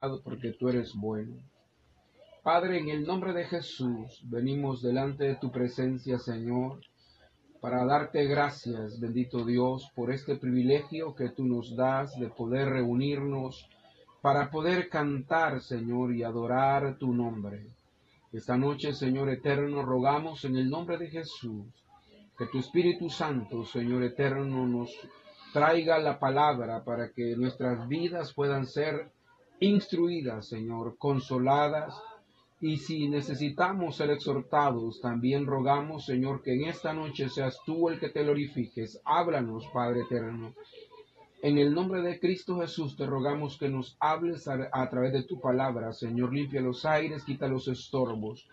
porque tú eres bueno. Padre, en el nombre de Jesús, venimos delante de tu presencia, Señor, para darte gracias, bendito Dios, por este privilegio que tú nos das de poder reunirnos, para poder cantar, Señor, y adorar tu nombre. Esta noche, Señor eterno, rogamos en el nombre de Jesús que tu Espíritu Santo, Señor eterno, nos traiga la palabra para que nuestras vidas puedan ser instruidas, Señor, consoladas. Y si necesitamos ser exhortados, también rogamos, Señor, que en esta noche seas tú el que te glorifiques. Háblanos, Padre eterno. En el nombre de Cristo Jesús te rogamos que nos hables a, través de tu palabra, Señor. Limpia los aires, quita los estorbos.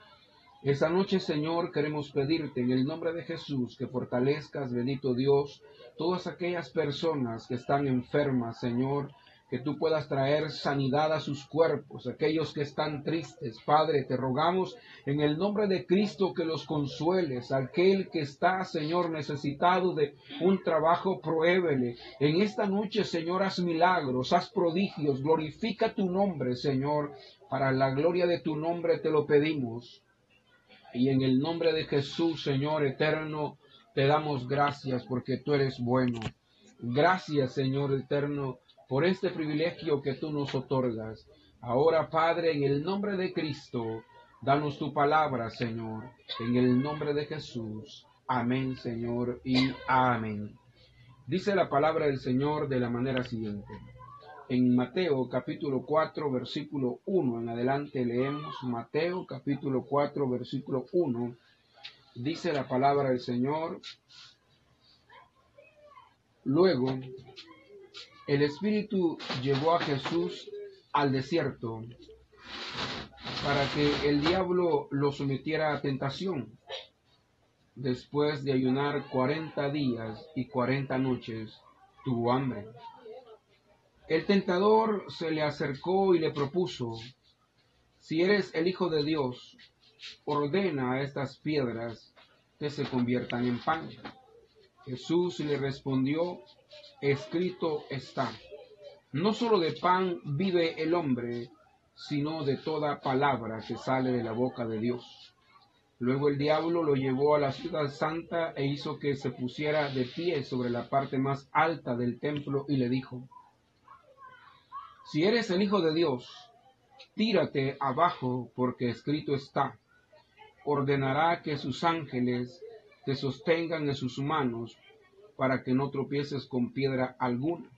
Esta noche, Señor, queremos pedirte en el nombre de Jesús que fortalezcas, bendito Dios, todas aquellas personas que están enfermas, Señor, que tú puedas traer sanidad a sus cuerpos, aquellos que están tristes. Padre, te rogamos en el nombre de Cristo que los consueles, aquel que está, Señor, necesitado de un trabajo, pruébele. En esta noche, Señor, haz milagros, haz prodigios, glorifica tu nombre, Señor. Para la gloria de tu nombre te lo pedimos. Y en el nombre de Jesús, Señor eterno, te damos gracias porque tú eres bueno. Gracias, Señor eterno, por este privilegio que tú nos otorgas. Ahora, Padre, en el nombre de Cristo, danos tu palabra, Señor, en el nombre de Jesús. Amén, Señor, y amén. Dice la palabra del Señor de la manera siguiente. En Mateo capítulo 4, versículo 1 en adelante leemos Mateo capítulo 4, versículo 1. Dice la palabra del Señor. Luego el Espíritu llevó a Jesús al desierto para que el diablo lo sometiera a tentación. Después de ayunar cuarenta días y cuarenta noches, tuvo hambre. El tentador se le acercó y le propuso, si eres el Hijo de Dios, ordena a estas piedras que se conviertan en pan. Jesús le respondió, escrito está, no solo de pan vive el hombre, sino de toda palabra que sale de la boca de Dios. Luego el diablo lo llevó a la ciudad santa e hizo que se pusiera de pie sobre la parte más alta del templo y le dijo, Si eres el Hijo de Dios, tírate abajo porque escrito está, ordenará que sus ángeles te sostengan en sus manos para que no tropieces con piedra alguna.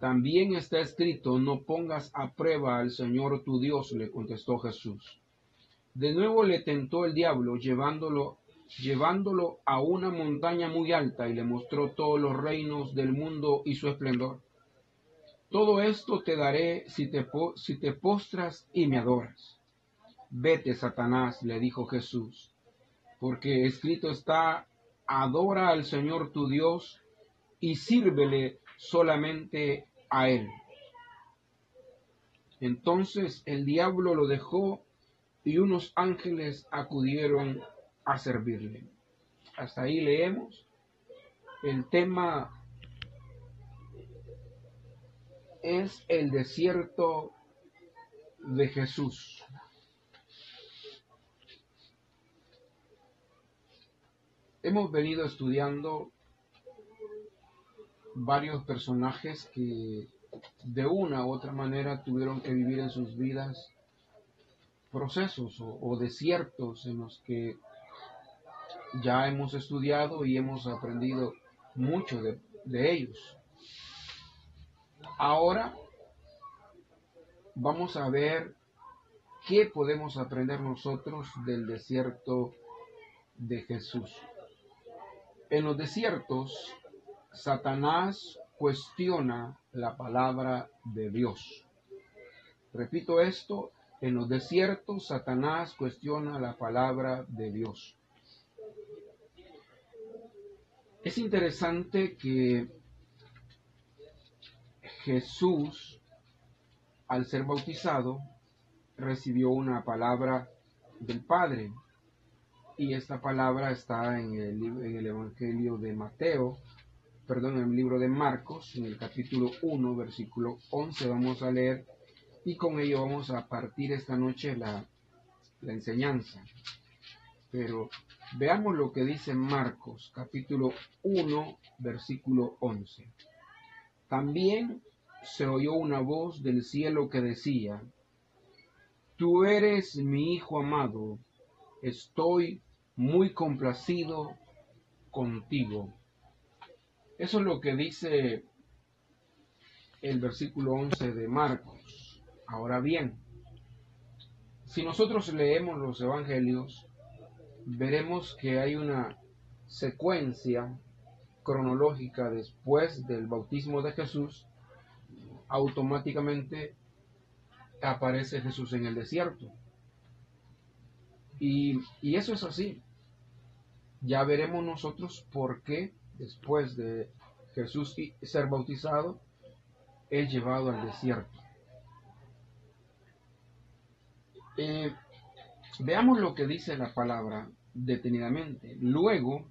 También está escrito, no pongas a prueba al Señor tu Dios, le contestó Jesús. De nuevo le tentó el diablo, llevándolo, llevándolo a una montaña muy alta y le mostró todos los reinos del mundo y su esplendor. Todo esto te daré si te, si te postras y me adoras. Vete, Satanás, le dijo Jesús, porque escrito está, adora al Señor tu Dios y sírvele solamente a Él. Entonces el diablo lo dejó y unos ángeles acudieron a servirle. Hasta ahí leemos. El tema es el desierto de Jesús. Hemos venido estudiando varios personajes que de una u otra manera tuvieron que vivir en sus vidas procesos o, desiertos en los que ya hemos estudiado y hemos aprendido mucho de, ellos. Ahora vamos a ver qué podemos aprender nosotros del desierto de Jesús. En los desiertos, Satanás cuestiona la palabra de Dios. Repito esto, en los desiertos Satanás cuestiona la palabra de Dios. Es interesante que Jesús, al ser bautizado, recibió una palabra del Padre y esta palabra está en el, en el Evangelio de Mateo, perdón, en el libro de Marcos, en el capítulo 1, versículo 11, vamos a leer Y con ello vamos a partir esta noche la, la enseñanza. Pero veamos lo que dice Marcos, capítulo 1, versículo 11. También se oyó una voz del cielo que decía, Tú eres mi Hijo amado, estoy muy complacido contigo. Eso es lo que dice el versículo 11 de Marcos. Ahora bien, si nosotros leemos los evangelios, veremos que hay una secuencia cronológica después del bautismo de Jesús, automáticamente aparece Jesús en el desierto. Y, y, eso es así. Ya veremos nosotros por qué después de Jesús ser bautizado, es llevado al desierto. Eh, veamos lo que dice la palabra detenidamente. Luego,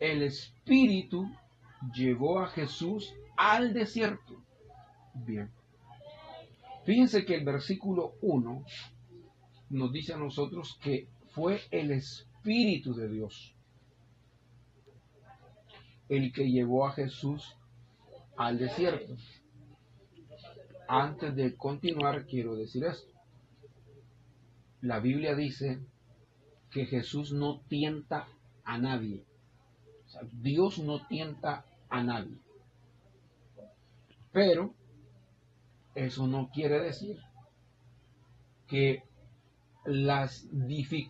el Espíritu llevó a Jesús al desierto. Bien. Fíjense que el versículo 1 nos dice a nosotros que fue el Espíritu de Dios el que llevó a Jesús al desierto. Antes de continuar, quiero decir esto. La Biblia dice que Jesús no tienta a nadie. Dios no tienta a nadie. Pero eso no quiere decir que las,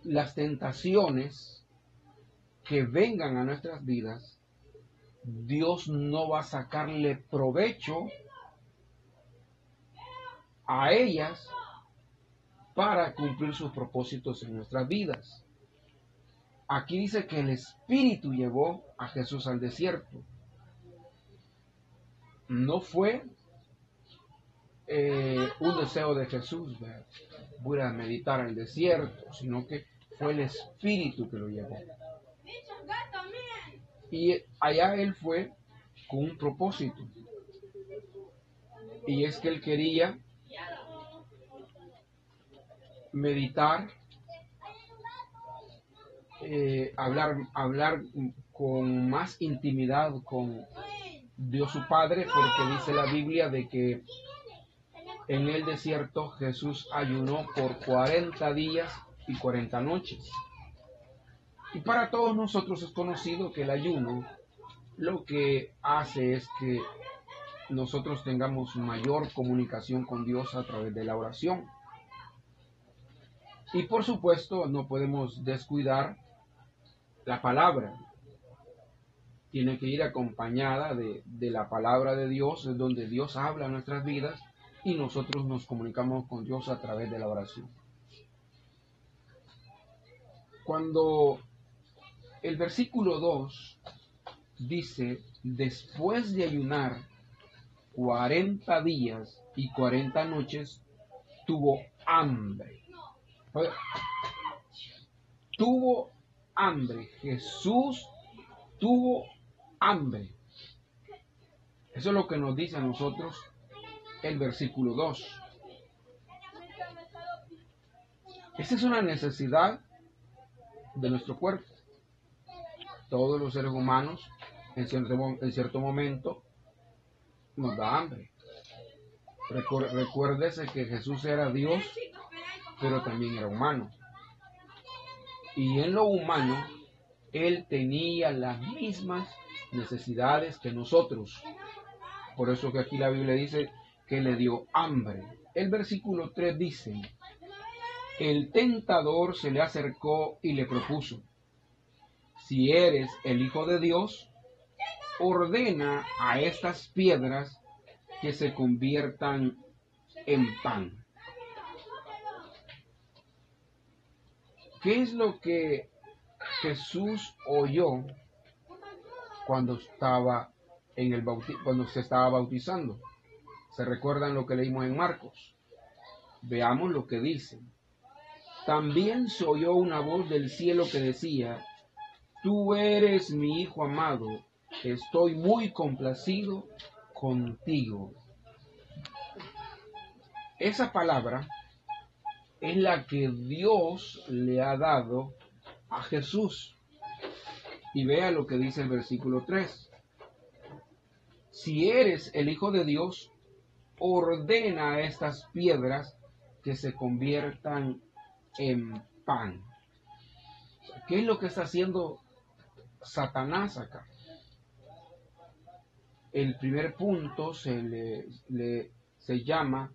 las tentaciones que vengan a nuestras vidas, Dios no va a sacarle provecho a ellas para cumplir sus propósitos en nuestras vidas. Aquí dice que el Espíritu llevó a Jesús al desierto. No fue eh, un deseo de Jesús, voy a meditar el desierto, sino que fue el Espíritu que lo llevó. Y allá él fue con un propósito. Y es que él quería meditar, eh, hablar, hablar con más intimidad con Dios su Padre, porque dice la Biblia de que en el desierto Jesús ayunó por 40 días y 40 noches. Y para todos nosotros es conocido que el ayuno lo que hace es que nosotros tengamos mayor comunicación con Dios a través de la oración. Y por supuesto no podemos descuidar la palabra. Tiene que ir acompañada de, la palabra de Dios, es donde Dios habla en nuestras vidas y nosotros nos comunicamos con Dios a través de la oración. Cuando el versículo 2 dice, después de ayunar 40 días y 40 noches, tuvo hambre. Tuvo hambre. Jesús tuvo hambre. Eso es lo que nos dice a nosotros el versículo 2. Esa es una necesidad de nuestro cuerpo. Todos los seres humanos en cierto, en cierto momento nos da hambre. Recuérdese que Jesús era Dios pero también era humano. Y en lo humano, él tenía las mismas necesidades que nosotros. Por eso que aquí la Biblia dice que le dio hambre. El versículo 3 dice, el tentador se le acercó y le propuso, si eres el Hijo de Dios, ordena a estas piedras que se conviertan en pan. ¿Qué es lo que Jesús oyó cuando estaba en el cuando se estaba bautizando? ¿Se recuerdan lo que leímos en Marcos? Veamos lo que dice. También se oyó una voz del cielo que decía, Tú eres mi Hijo amado, estoy muy complacido contigo. esa palabra es la que Dios le ha dado a Jesús. Y vea lo que dice el versículo 3. Si eres el Hijo de Dios, ordena a estas piedras que se conviertan en pan. ¿Qué es lo que está haciendo Satanás acá? El primer punto se le, se llama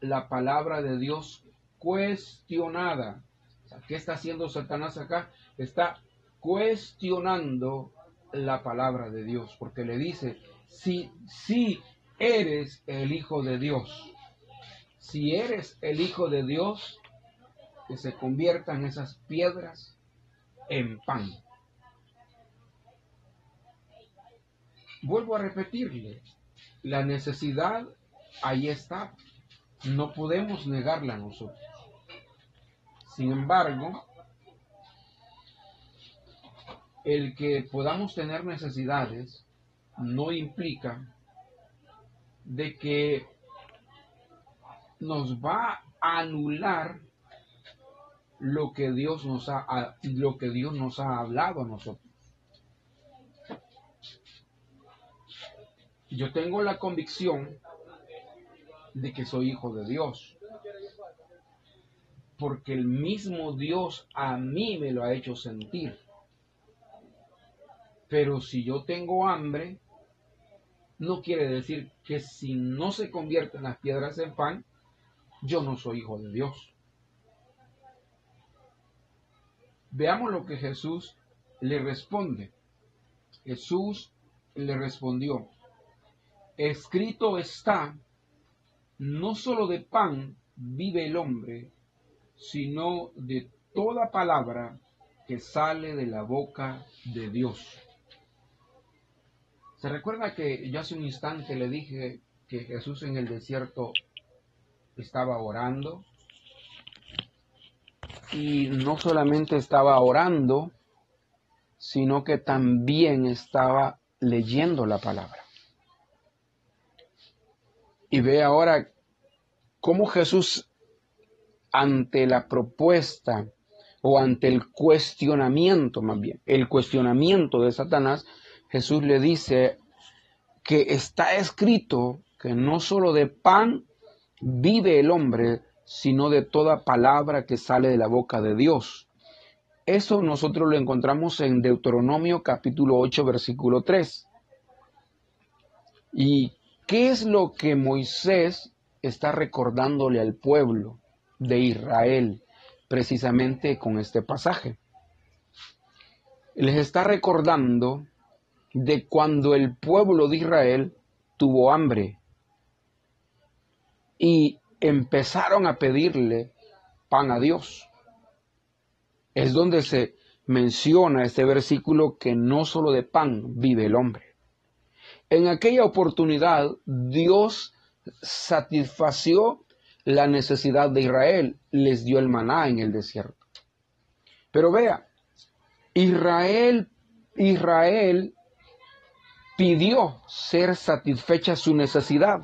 la palabra de Dios cuestionada. ¿Qué está haciendo Satanás acá? Está cuestionando la palabra de Dios, porque le dice, si, si eres el Hijo de Dios, si eres el Hijo de Dios, que se conviertan esas piedras en pan. Vuelvo a repetirle, la necesidad ahí está, no podemos negarla nosotros. Sin embargo, el que podamos tener necesidades no implica de que nos va a anular lo que Dios nos ha, lo que Dios nos ha hablado a nosotros. Yo tengo la convicción de que soy hijo de Dios. Porque el mismo Dios a mí me lo ha hecho sentir. Pero si yo tengo hambre, no quiere decir que si no se convierten las piedras en pan, yo no soy hijo de Dios. Veamos lo que Jesús le responde. Jesús le respondió, escrito está, no solo de pan vive el hombre, sino de toda palabra que sale de la boca de Dios. ¿Se recuerda que yo hace un instante le dije que Jesús en el desierto estaba orando? Y no solamente estaba orando, sino que también estaba leyendo la palabra. Y ve ahora cómo Jesús ante la propuesta o ante el cuestionamiento más bien, el cuestionamiento de Satanás, Jesús le dice que está escrito que no solo de pan vive el hombre, sino de toda palabra que sale de la boca de Dios. Eso nosotros lo encontramos en Deuteronomio capítulo 8 versículo 3. ¿Y qué es lo que Moisés está recordándole al pueblo de Israel precisamente con este pasaje. Les está recordando de cuando el pueblo de Israel tuvo hambre y empezaron a pedirle pan a Dios. Es donde se menciona este versículo que no solo de pan vive el hombre. En aquella oportunidad Dios satisfació la necesidad de Israel, les dio el maná en el desierto. Pero vea, Israel, Israel pidió ser satisfecha su necesidad.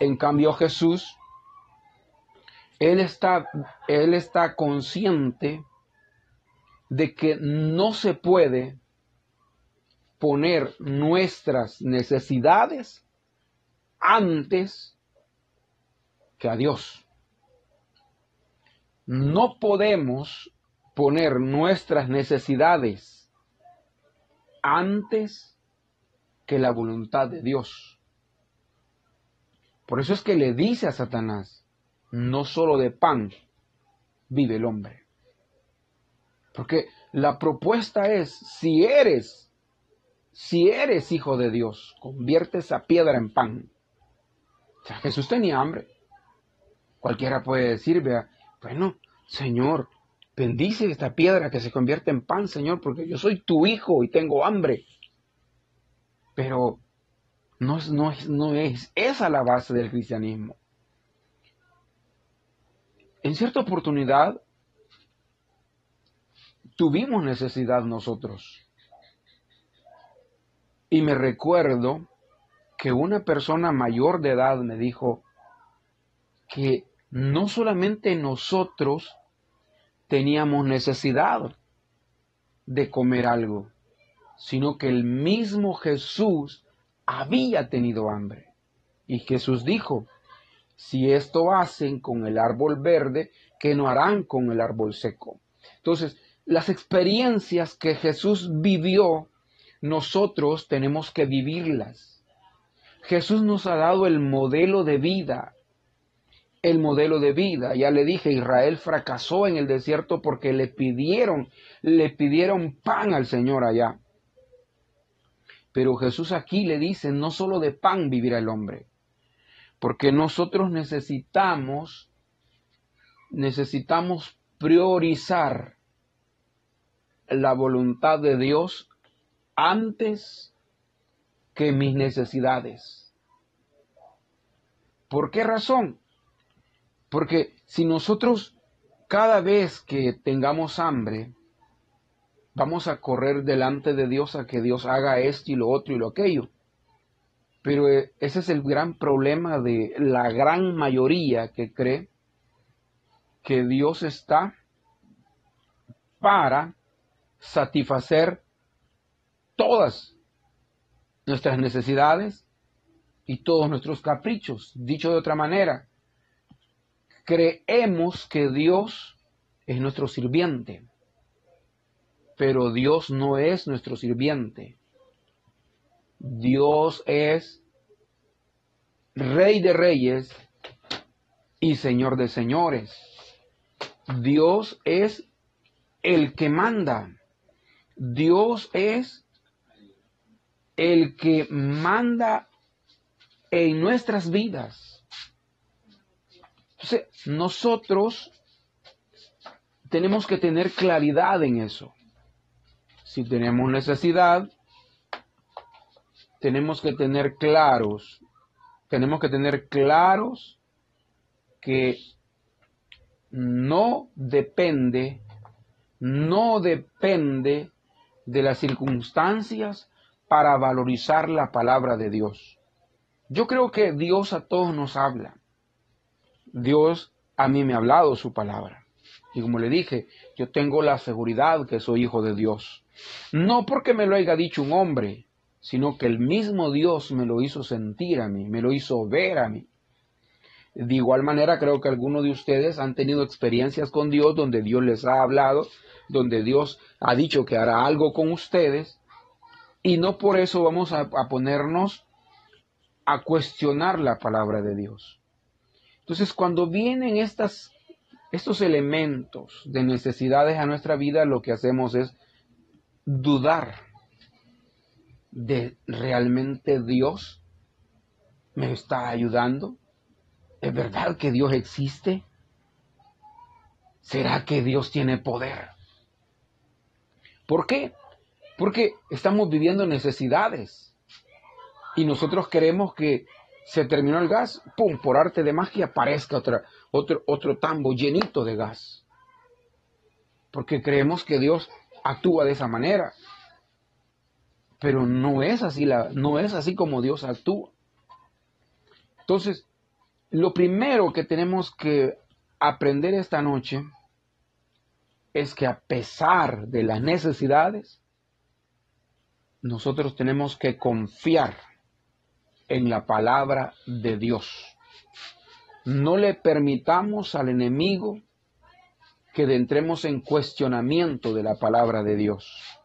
En cambio Jesús, él está, él está consciente de que no se puede poner nuestras necesidades antes que a Dios. No podemos poner nuestras necesidades antes que la voluntad de Dios. Por eso es que le dice a Satanás, no solo de pan vive el hombre. Porque la propuesta es, si eres, si eres hijo de Dios, convierte esa piedra en pan. Jesús tenía hambre. Cualquiera puede decir, vea, bueno, Señor, bendice esta piedra que se convierte en pan, Señor, porque yo soy tu hijo y tengo hambre. Pero no, no, no es esa la base del cristianismo. En cierta oportunidad tuvimos necesidad nosotros. Y me recuerdo que una persona mayor de edad me dijo, que no solamente nosotros teníamos necesidad de comer algo, sino que el mismo Jesús había tenido hambre. Y Jesús dijo, si esto hacen con el árbol verde, ¿qué no harán con el árbol seco? Entonces, las experiencias que Jesús vivió, nosotros tenemos que vivirlas. Jesús nos ha dado el modelo de vida, el modelo de vida. Ya le dije, Israel fracasó en el desierto porque le pidieron, le pidieron pan al Señor allá. Pero Jesús aquí le dice, no solo de pan vivirá el hombre, porque nosotros necesitamos, necesitamos priorizar la voluntad de Dios antes que mis necesidades. ¿Por qué razón? Porque si nosotros cada vez que tengamos hambre, vamos a correr delante de Dios a que Dios haga esto y lo otro y lo aquello. Pero eh, ese es el gran problema de la gran mayoría que cree que Dios está para satisfacer todas nuestras necesidades y todos nuestros caprichos. Dicho de otra manera, creemos que Dios es nuestro sirviente, pero Dios no es nuestro sirviente. Dios es Rey de Reyes y Señor de Señores. Dios es el que manda. Dios es el que manda en nuestras vidas. Entonces, nosotros tenemos que tener claridad en eso. Si tenemos necesidad, tenemos que tener claros, tenemos que tener claros que no depende, no depende de las circunstancias para valorizar la palabra de Dios. Yo creo que Dios a todos nos habla. Dios a mí me ha hablado su palabra. Y como le dije, yo tengo la seguridad que soy hijo de Dios. No porque me lo haya dicho un hombre, sino que el mismo Dios me lo hizo sentir a mí, me lo hizo ver a mí. De igual manera, creo que algunos de ustedes han tenido experiencias con Dios donde Dios les ha hablado, donde Dios ha dicho que hará algo con ustedes, y no por eso vamos a, ponernos a cuestionar la palabra de Dios. Entonces, cuando vienen estas, estos elementos de necesidades a nuestra vida, lo que hacemos es dudar de realmente Dios me está ayudando. ¿Es verdad que Dios existe? ¿Será que Dios tiene poder? ¿Por qué? Porque estamos viviendo necesidades y nosotros queremos que se terminó el gas, ¡pum! Por arte de magia aparezca otra, otro, otro tambo llenito de gas. Porque creemos que Dios actúa de esa manera. Pero no es así, la, no es así como Dios actúa. Entonces, lo primero que tenemos que aprender esta noche es que a pesar de las necesidades, nosotros tenemos que confiar en la palabra de Dios. No le permitamos al enemigo que entremos en cuestionamiento de la palabra de Dios.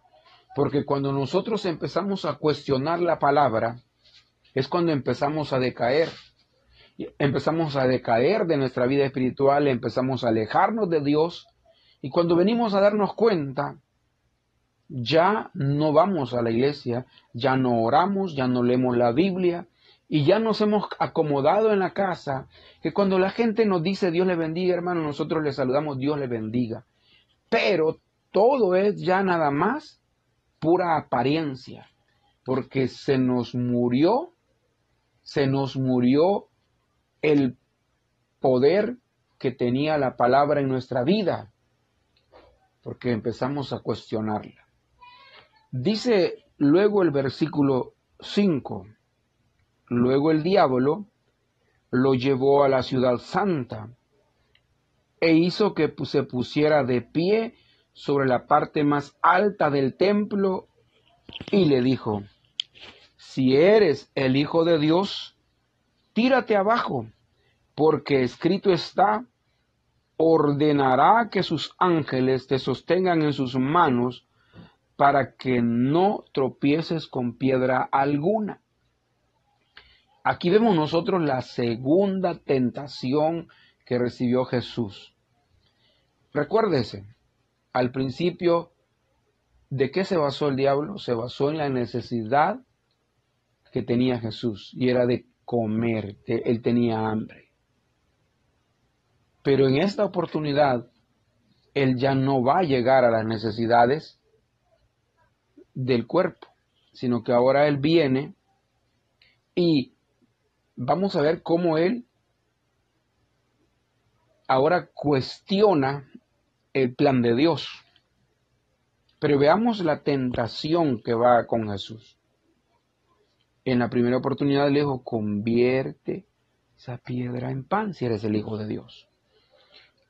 Porque cuando nosotros empezamos a cuestionar la palabra, es cuando empezamos a decaer empezamos a decaer de nuestra vida espiritual, empezamos a alejarnos de Dios y cuando venimos a darnos cuenta, ya no vamos a la iglesia, ya no oramos, ya no leemos la Biblia y ya nos hemos acomodado en la casa, que cuando la gente nos dice Dios le bendiga, hermano, nosotros le saludamos Dios le bendiga. Pero todo es ya nada más pura apariencia, porque se nos murió, se nos murió el poder que tenía la palabra en nuestra vida, porque empezamos a cuestionarla. Dice luego el versículo 5, luego el diablo lo llevó a la ciudad santa e hizo que se pusiera de pie sobre la parte más alta del templo y le dijo, si eres el Hijo de Dios, tírate abajo, porque escrito está, ordenará que sus ángeles te sostengan en sus manos para que no tropieces con piedra alguna. Aquí vemos nosotros la segunda tentación que recibió Jesús. Recuérdese, al principio, ¿de qué se basó el diablo? Se basó en la necesidad que tenía Jesús y era de comer, él tenía hambre. Pero en esta oportunidad, Él ya no va a llegar a las necesidades del cuerpo, sino que ahora Él viene y vamos a ver cómo Él ahora cuestiona el plan de Dios. Pero veamos la tentación que va con Jesús. En la primera oportunidad le dijo, convierte esa piedra en pan si eres el Hijo de Dios.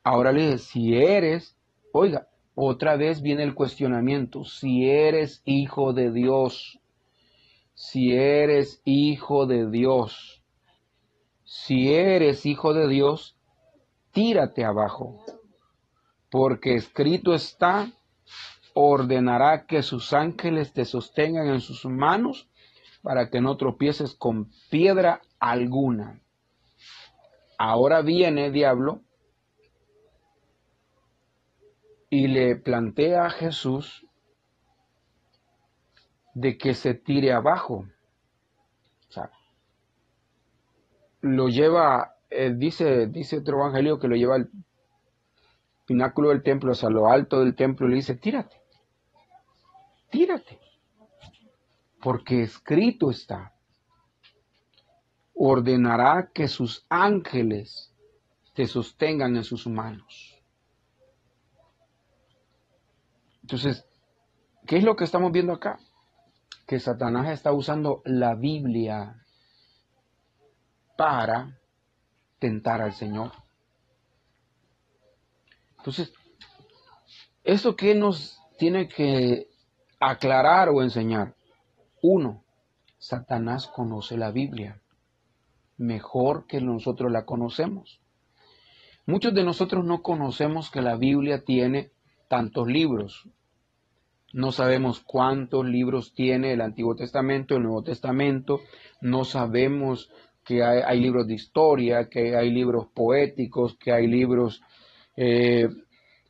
Ahora le dice, si eres, oiga, otra vez viene el cuestionamiento, si eres hijo de Dios, si eres hijo de Dios, si eres hijo de Dios, tírate abajo, porque escrito está, ordenará que sus ángeles te sostengan en sus manos para que no tropieces con piedra alguna. Ahora viene, diablo, y le plantea a Jesús de que se tire abajo. O sea, lo lleva, eh, dice, dice otro evangelio que lo lleva al pináculo del templo, o sea, lo alto del templo, y le dice, tírate, tírate, porque escrito está, ordenará que sus ángeles te sostengan en sus manos. Entonces, ¿qué es lo que estamos viendo acá? Que Satanás está usando la Biblia para tentar al Señor. Entonces, ¿eso qué nos tiene que aclarar o enseñar? Uno, Satanás conoce la Biblia mejor que nosotros la conocemos. Muchos de nosotros no conocemos que la Biblia tiene tantos libros. No sabemos cuántos libros tiene el Antiguo Testamento, el Nuevo Testamento. No sabemos que hay, libros de historia, que hay libros poéticos, que hay libros eh,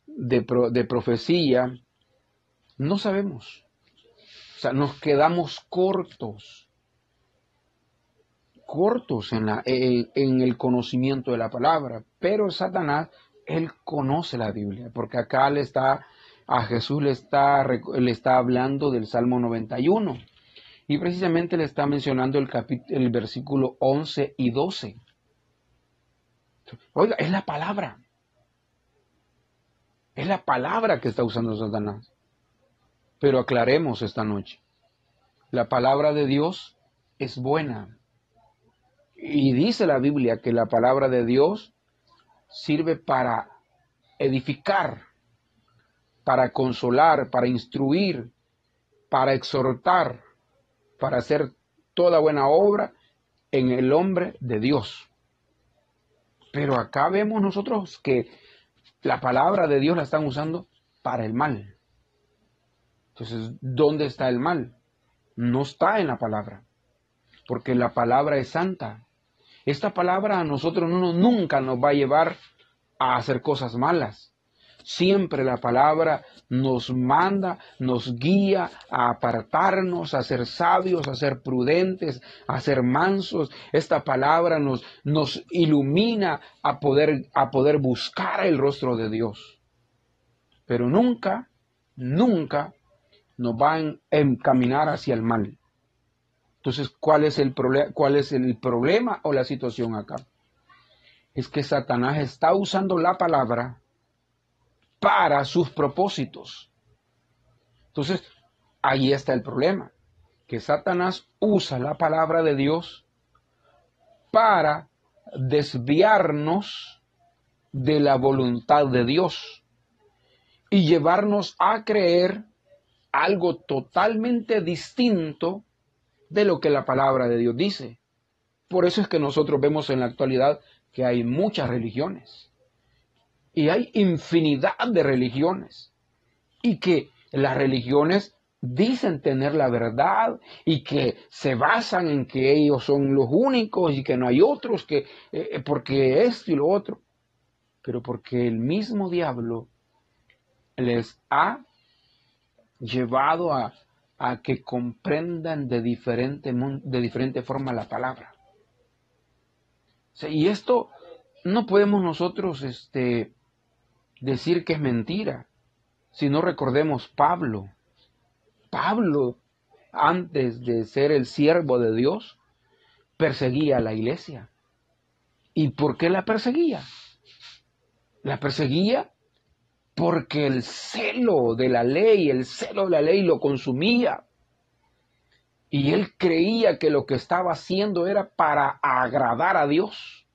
de, de profecía. No sabemos. O sea, nos quedamos cortos cortos en, la, en, el conocimiento de la palabra, pero Satanás, él conoce la Biblia, porque acá le está a Jesús le está, le está hablando del Salmo 91 y precisamente le está mencionando el, el versículo 11 y 12. Oiga, es la palabra. Es la palabra que está usando Satanás. Pero aclaremos esta noche. La palabra de Dios es buena. Y dice la Biblia que la palabra de Dios sirve para edificar, para consolar, para instruir, para exhortar, para hacer toda buena obra en el hombre de Dios. Pero acá vemos nosotros que la palabra de Dios la están usando para el mal. Entonces, ¿dónde está el mal? No está en la palabra, porque la palabra es santa. Esta palabra a nosotros no, nunca nos va a llevar a hacer cosas malas. Siempre la palabra nos manda, nos guía a apartarnos, a ser sabios, a ser prudentes, a ser mansos. Esta palabra nos, ilumina a poder, a poder buscar el rostro de Dios. Pero nunca, nunca nos va a encaminar hacia el mal. Entonces, ¿cuál es el, cuál es el problema o la situación acá? Es que Satanás está usando la palabra para sus propósitos. Entonces, ahí está el problema, que Satanás usa la palabra de Dios para desviarnos de la voluntad de Dios y llevarnos a creer algo totalmente distinto de lo que la palabra de Dios dice. Por eso es que nosotros vemos en la actualidad que hay muchas religiones y hay infinidad de religiones y que las religiones dicen tener la verdad y que se basan en que ellos son los únicos y que no hay otros que eh, porque esto y lo otro pero porque el mismo diablo les ha llevado a, que comprendan de diferente, de diferente forma la palabra. y esto no podemos nosotros este, decir que es mentira, si no recordemos Pablo. Pablo, antes de ser el siervo de Dios, perseguía a la iglesia. ¿Y por qué la perseguía? La perseguía porque el celo de la ley, el celo de la ley lo consumía. Y él creía que lo que estaba haciendo era para agradar a Dios.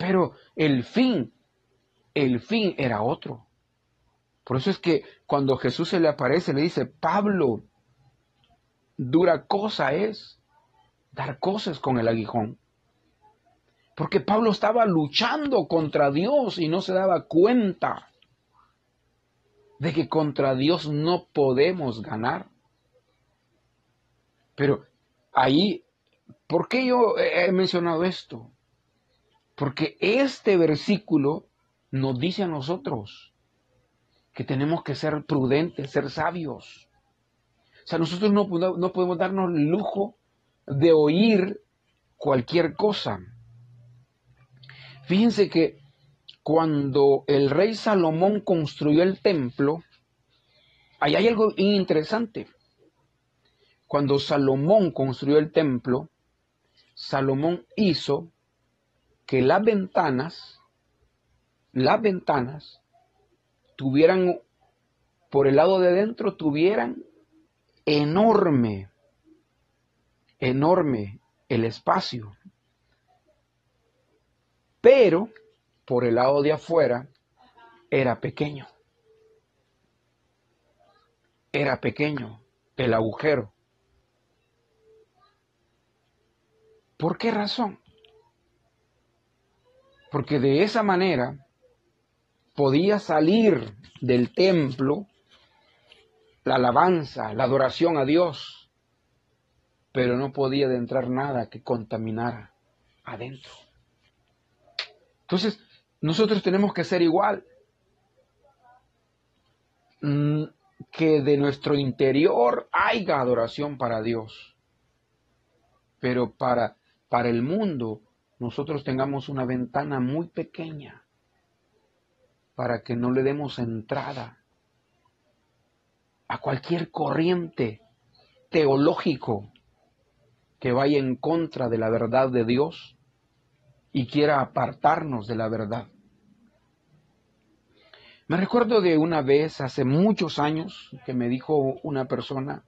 Pero el fin, el fin era otro. Por eso es que cuando Jesús se le aparece, le dice, Pablo, dura cosa es dar cosas con el aguijón. Porque Pablo estaba luchando contra Dios y no se daba cuenta de que contra Dios no podemos ganar. Pero ahí, ¿por qué yo he mencionado esto? Porque este versículo nos dice a nosotros que tenemos que ser prudentes, ser sabios. O sea, nosotros no, no podemos darnos el lujo de oír cualquier cosa. Fíjense que cuando el rey Salomón construyó el templo, ahí hay algo interesante. Cuando Salomón construyó el templo, Salomón hizo que las ventanas, las ventanas, tuvieran, por el lado de dentro, tuvieran enorme, enorme el espacio. Pero por el lado de afuera era pequeño. Era pequeño el agujero. ¿Por qué razón? Porque de esa manera podía salir del templo la alabanza, la adoración a Dios, pero no podía entrar nada que contaminara adentro. Entonces, nosotros tenemos que ser igual. Mm, que de nuestro interior haya adoración para Dios. Pero para, para el mundo, nosotros tengamos una ventana muy pequeña para que no le demos entrada a cualquier corriente teológico que vaya en contra de la verdad de Dios y quiera apartarnos de la verdad. Me recuerdo de una vez, hace muchos años, que me dijo una persona,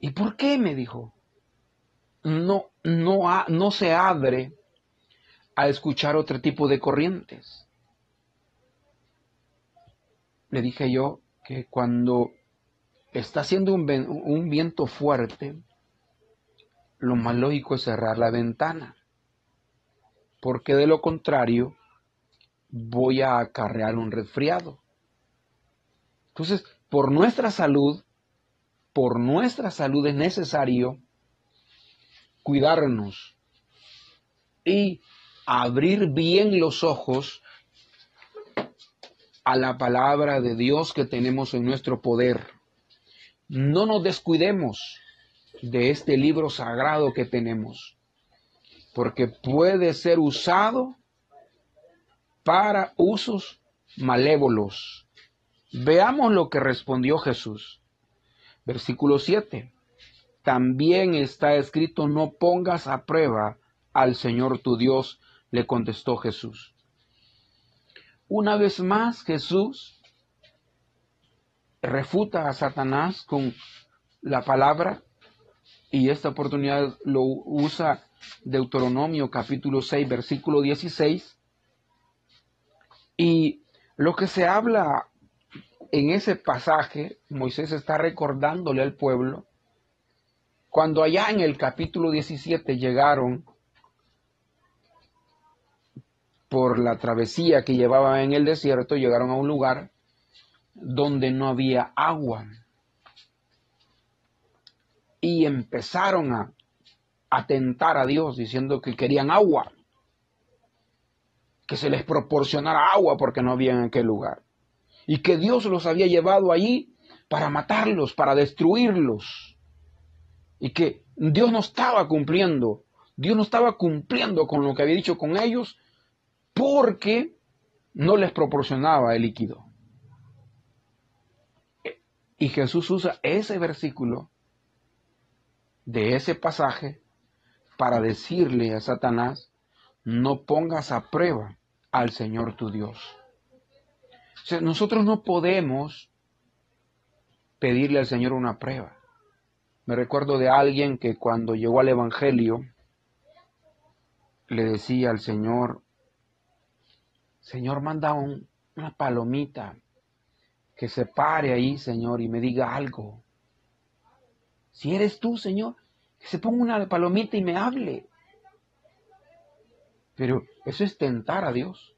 ¿y por qué? me dijo, no, no, no se abre a escuchar otro tipo de corrientes. Le dije yo que cuando está haciendo un, un viento fuerte, lo más lógico es cerrar la ventana porque de lo contrario voy a acarrear un resfriado. Entonces, por nuestra salud, por nuestra salud es necesario cuidarnos y abrir bien los ojos a la palabra de Dios que tenemos en nuestro poder. No nos descuidemos de este libro sagrado que tenemos porque puede ser usado para usos malévolos. Veamos lo que respondió Jesús. Versículo 7. También está escrito, no pongas a prueba al Señor tu Dios, le contestó Jesús. Una vez más Jesús refuta a Satanás con la palabra Y esta oportunidad lo usa Deuteronomio capítulo 6, versículo 16. Y lo que se habla en ese pasaje, Moisés está recordándole al pueblo, cuando allá en el capítulo 17 llegaron por la travesía que llevaban en el desierto, llegaron a un lugar donde no había agua. Y empezaron a atentar a Dios diciendo que querían agua, que se les proporcionara agua porque no había en aquel lugar. Y que Dios los había llevado allí para matarlos, para destruirlos. Y que Dios no estaba cumpliendo, Dios no estaba cumpliendo con lo que había dicho con ellos porque no les proporcionaba el líquido. Y Jesús usa ese versículo de ese pasaje para decirle a Satanás, no pongas a prueba al Señor tu Dios. O sea, nosotros no podemos pedirle al Señor una prueba. Me recuerdo de alguien que cuando llegó al Evangelio le decía al Señor, Señor, manda una palomita que se pare ahí, Señor, y me diga algo. Si eres tú, Señor, que se ponga una palomita y me hable. Pero eso es tentar a Dios.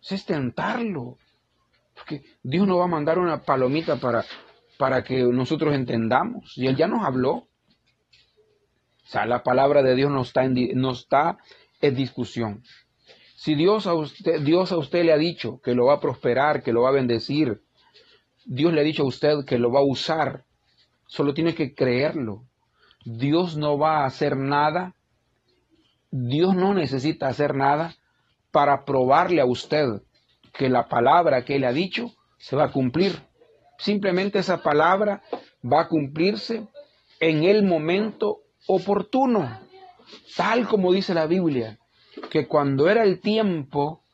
Eso es tentarlo. Porque Dios no va a mandar una palomita para, para que nosotros entendamos. Y Él ya nos habló. O sea, la palabra de Dios no está en, no está en discusión. Si Dios a, usted, Dios a usted le ha dicho que lo va a prosperar, que lo va a bendecir, Dios le ha dicho a usted que lo va a usar, solo tiene que creerlo. Dios no va a hacer nada, Dios no necesita hacer nada para probarle a usted que la palabra que Él ha dicho se va a cumplir. Simplemente esa palabra va a cumplirse en el momento oportuno, tal como dice la Biblia que cuando era el tiempo,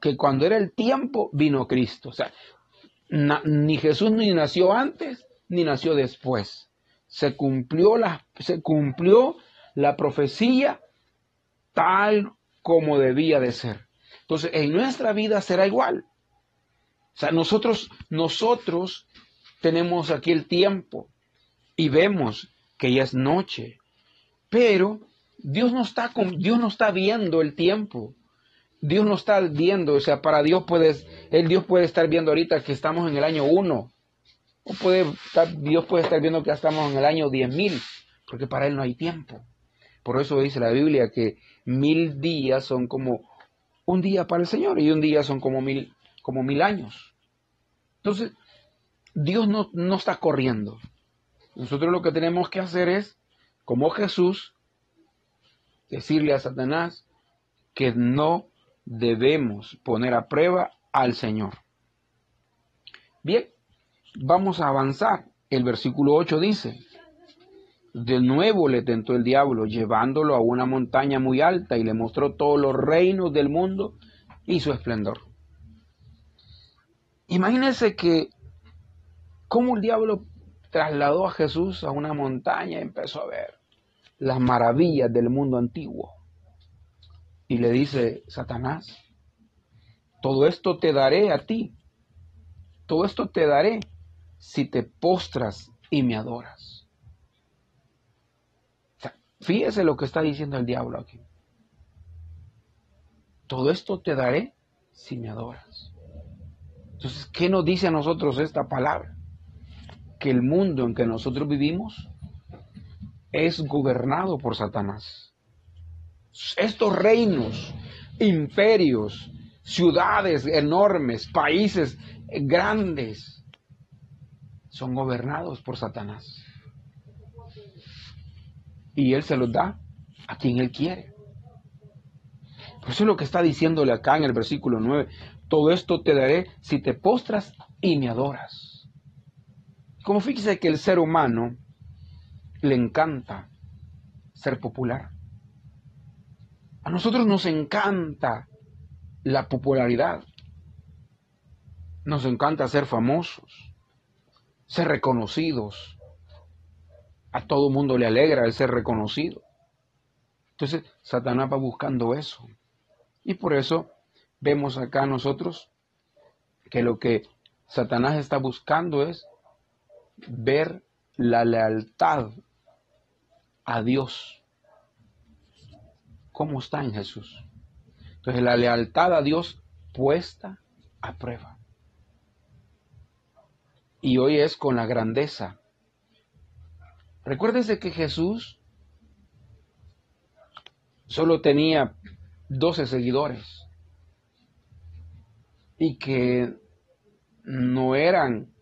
que cuando era el tiempo vino Cristo. O sea, ni Jesús ni nació antes ni nació después. Se cumplió la, se cumplió la profecía tal como debía de ser. Entonces, en nuestra vida será igual. O sea, nosotros, nosotros tenemos aquí el tiempo y vemos que ya es noche, pero Dios no está con, Dios no está viendo el tiempo. Dios no está viendo, o sea, para Dios puedes, el Dios puede estar viendo ahorita que estamos en el año 1. O puede Dios puede estar viendo que estamos en el año 10.000, porque para Él no hay tiempo. Por eso dice la Biblia que mil días son como un día para el Señor y un día son como mil, como mil años. Entonces, Dios no, no está corriendo. Nosotros lo que tenemos que hacer es, como Jesús, decirle a Satanás que no debemos poner a prueba al Señor. Bien, vamos a avanzar. El versículo 8 dice, de nuevo le tentó el diablo, llevándolo a una montaña muy alta y le mostró todos los reinos del mundo y su esplendor. Imagínense que cómo el diablo trasladó a Jesús a una montaña y empezó a ver las maravillas del mundo antiguo. Y le dice Satanás, todo esto te daré a ti, todo esto te daré si te postras y me adoras. fíjese lo que está diciendo el diablo aquí. Todo esto te daré si me adoras. Entonces, ¿qué nos dice a nosotros esta palabra? Que el mundo en que nosotros vivimos es gobernado por Satanás. Estos reinos, imperios, ciudades enormes, países grandes, son gobernados por Satanás. Y Él se los da a quien Él quiere. Por eso es lo que está diciéndole acá en el versículo 9. Todo esto te daré si te postras y me adoras. Como fíjese que el ser humano le encanta ser popular. A nosotros nos encanta la popularidad. Nos encanta ser famosos, ser reconocidos, A todo mundo le alegra el ser reconocido. Entonces, Satanás va buscando eso. Y por eso vemos acá nosotros que lo que Satanás está buscando es ver la lealtad a Dios. ¿Cómo está en Jesús? Entonces la lealtad a Dios puesta a prueba. Y hoy es con la grandeza. Recuérdese que Jesús solo tenía 12 seguidores y que no eran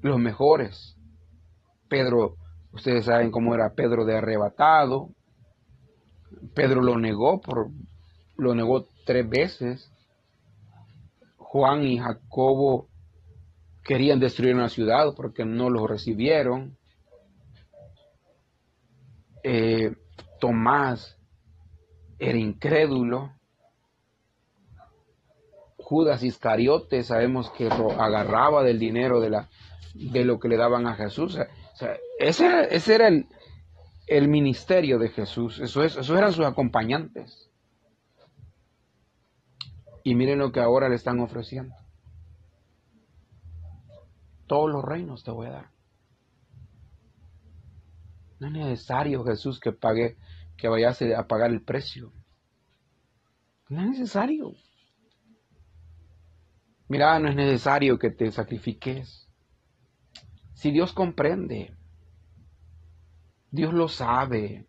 los mejores. Pedro, ustedes saben cómo era Pedro de arrebatado. Pedro lo negó por lo negó tres veces. Juan y Jacobo querían destruir una ciudad porque no los recibieron. Eh, Tomás era incrédulo. Judas Iscariote sabemos que agarraba del dinero de, la, de lo que le daban a Jesús. ese era, ese era el, ministerio de Jesús, eso, es, eso eran sus acompañantes. Y miren lo que ahora le están ofreciendo. Todos los reinos te voy a dar. No es necesario, Jesús, que pague, que vayas a pagar el precio. No es necesario. Mira, no es necesario que te sacrifiques. Si Dios comprende, Dios lo sabe.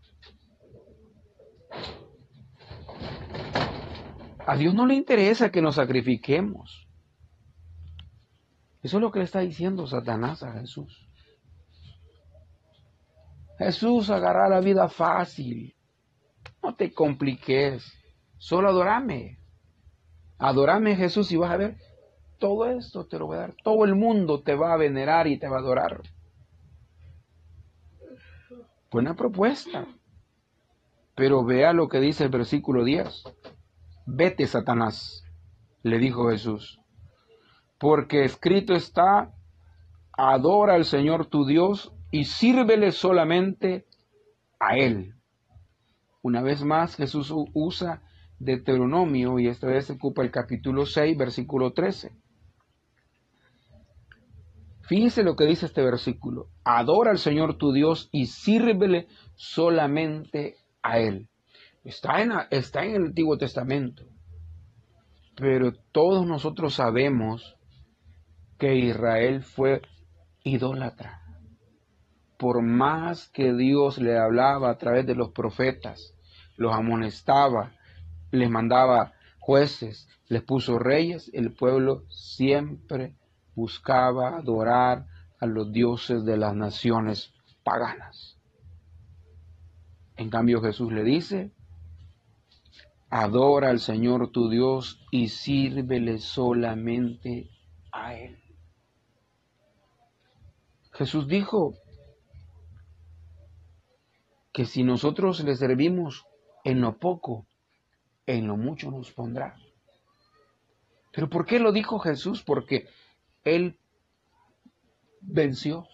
A Dios no le interesa que nos sacrifiquemos. Eso es lo que le está diciendo Satanás a Jesús. Jesús agarra la vida fácil. No te compliques. Solo adorame. Adorame Jesús y vas a ver todo esto te lo voy a dar. Todo el mundo te va a venerar y te va a adorar. Buena propuesta. Pero vea lo que dice el versículo 10. Vete, Satanás, le dijo Jesús, porque escrito está, adora al Señor tu Dios y sírvele solamente a Él. Una vez más, Jesús usa Deuteronomio y esta vez ocupa el capítulo 6, versículo 13. Fíjese lo que dice este versículo. Adora al Señor tu Dios y sírvele solamente a Él. Está en, está en el Antiguo Testamento. Pero todos nosotros sabemos que Israel fue idólatra. Por más que Dios le hablaba a través de los profetas, los amonestaba, les mandaba jueces, les puso reyes, el pueblo siempre buscaba adorar a los dioses de las naciones paganas. En cambio Jesús le dice, Adora al Señor tu Dios y sírvele solamente a Él. Jesús dijo que si nosotros le servimos en lo poco, en lo mucho nos pondrá. Pero ¿por qué lo dijo Jesús? Porque Él venció.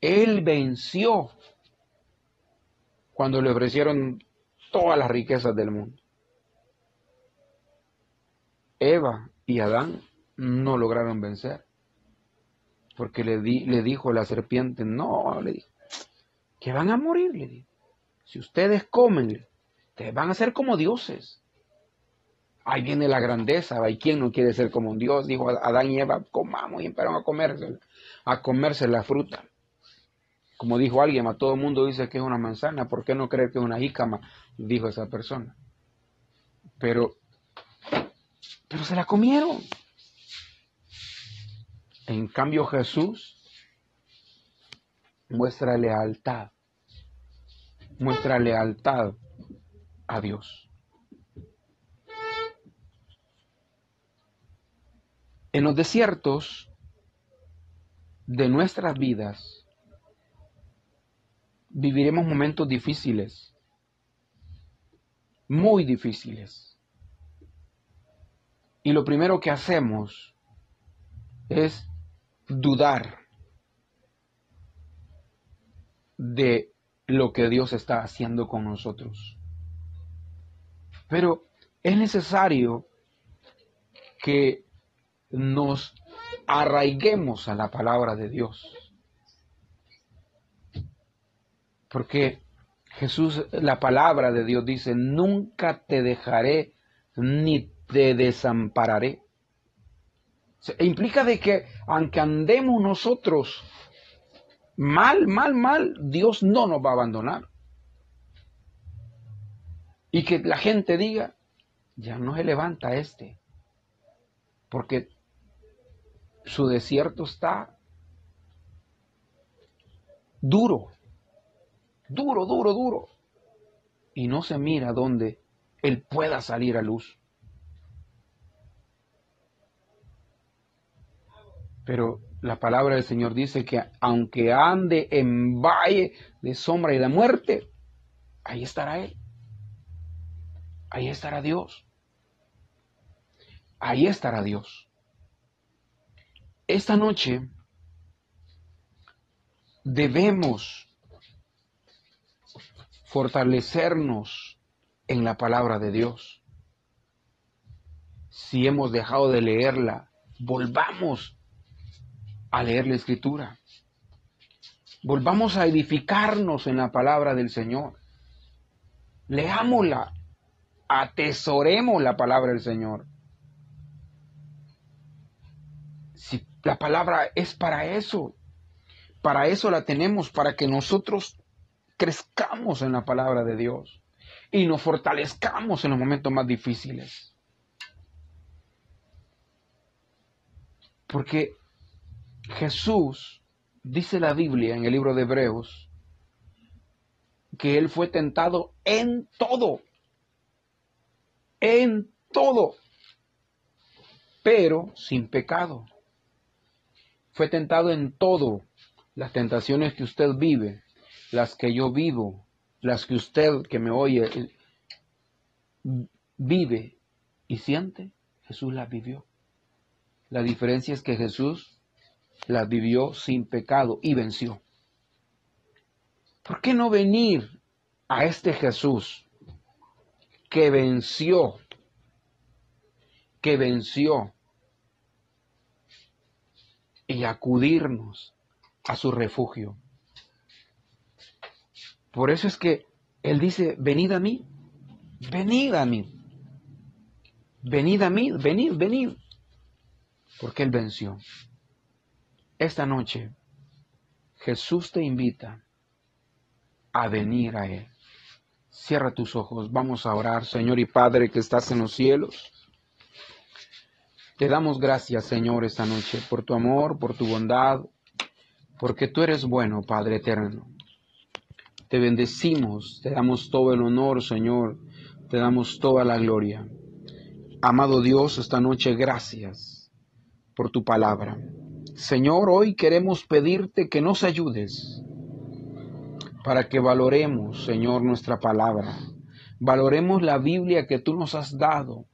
Él venció cuando le ofrecieron todas las riquezas del mundo. Eva y Adán no lograron vencer, porque le, di, le dijo la serpiente, no, le dijo, que van a morir, le dijo. Si ustedes comen, ustedes van a ser como dioses. Ahí viene la grandeza, ¿y quién no quiere ser como un dios? Dijo Adán y Eva, comamos y empezaron a comerse, a comerse la fruta. Como dijo alguien, todo el mundo dice que es una manzana, ¿por qué no creer que es una jícama? Dijo esa persona. Pero, pero se la comieron. En cambio Jesús muestra lealtad, muestra lealtad a Dios. En los desiertos de nuestras vidas, viviremos momentos difíciles, muy difíciles. Y lo primero que hacemos es dudar. de lo que Dios está haciendo con nosotros. Pero es necesario que nos arraiguemos a la palabra de Dios. Porque Jesús, la palabra de Dios dice, nunca te dejaré ni te desampararé. implica de que aunque andemos nosotros mal, mal, mal, Dios no nos va a abandonar. Y que la gente diga, ya no se levanta este, porque su desierto está duro, duro, duro, duro, y no se mira dónde él pueda salir a luz. Pero la palabra del Señor dice que aunque ande en valle de sombra y de muerte, ahí estará Él. Ahí estará Dios. Ahí estará Dios. Esta noche debemos fortalecernos en la palabra de Dios. Si hemos dejado de leerla, volvamos a leer la escritura. Volvamos a edificarnos en la palabra del Señor. Leámosla, atesoremos la palabra del Señor. Si la palabra es para eso, para eso la tenemos, para que nosotros crezcamos en la palabra de Dios y nos fortalezcamos en los momentos más difíciles. Porque Jesús, dice la Biblia en el libro de Hebreos, que Él fue tentado en todo, en todo, pero sin pecado. Fue tentado en todo. Las tentaciones que usted vive, las que yo vivo, las que usted que me oye vive y siente, Jesús las vivió. La diferencia es que Jesús las vivió sin pecado y venció. ¿Por qué no venir a este Jesús que venció, que venció y acudirnos a su refugio? Por eso es que Él dice, venid a mí, venid a mí, venid a mí, venid, venid, porque Él venció. Esta noche Jesús te invita a venir a Él. Cierra tus ojos, vamos a orar, Señor y Padre que estás en los cielos. Te damos gracias, Señor, esta noche por tu amor, por tu bondad, porque tú eres bueno, Padre eterno. Te bendecimos, te damos todo el honor, Señor, te damos toda la gloria. Amado Dios, esta noche gracias por tu palabra. Señor, hoy queremos pedirte que nos ayudes para que valoremos, Señor, nuestra palabra. Valoremos la Biblia que tú nos has dado.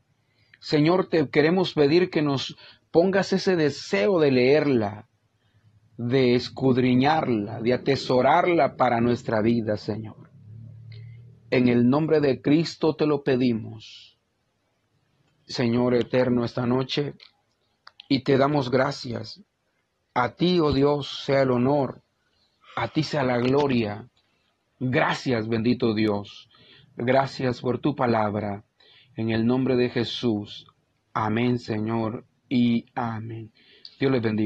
Señor, te queremos pedir que nos pongas ese deseo de leerla, de escudriñarla, de atesorarla para nuestra vida, Señor. En el nombre de Cristo te lo pedimos. Señor eterno, esta noche, y te damos gracias a ti, oh Dios, sea el honor, a ti sea la gloria. Gracias, bendito Dios. Gracias por tu palabra. En el nombre de Jesús. Amén, Señor, y amén. Dios les bendiga.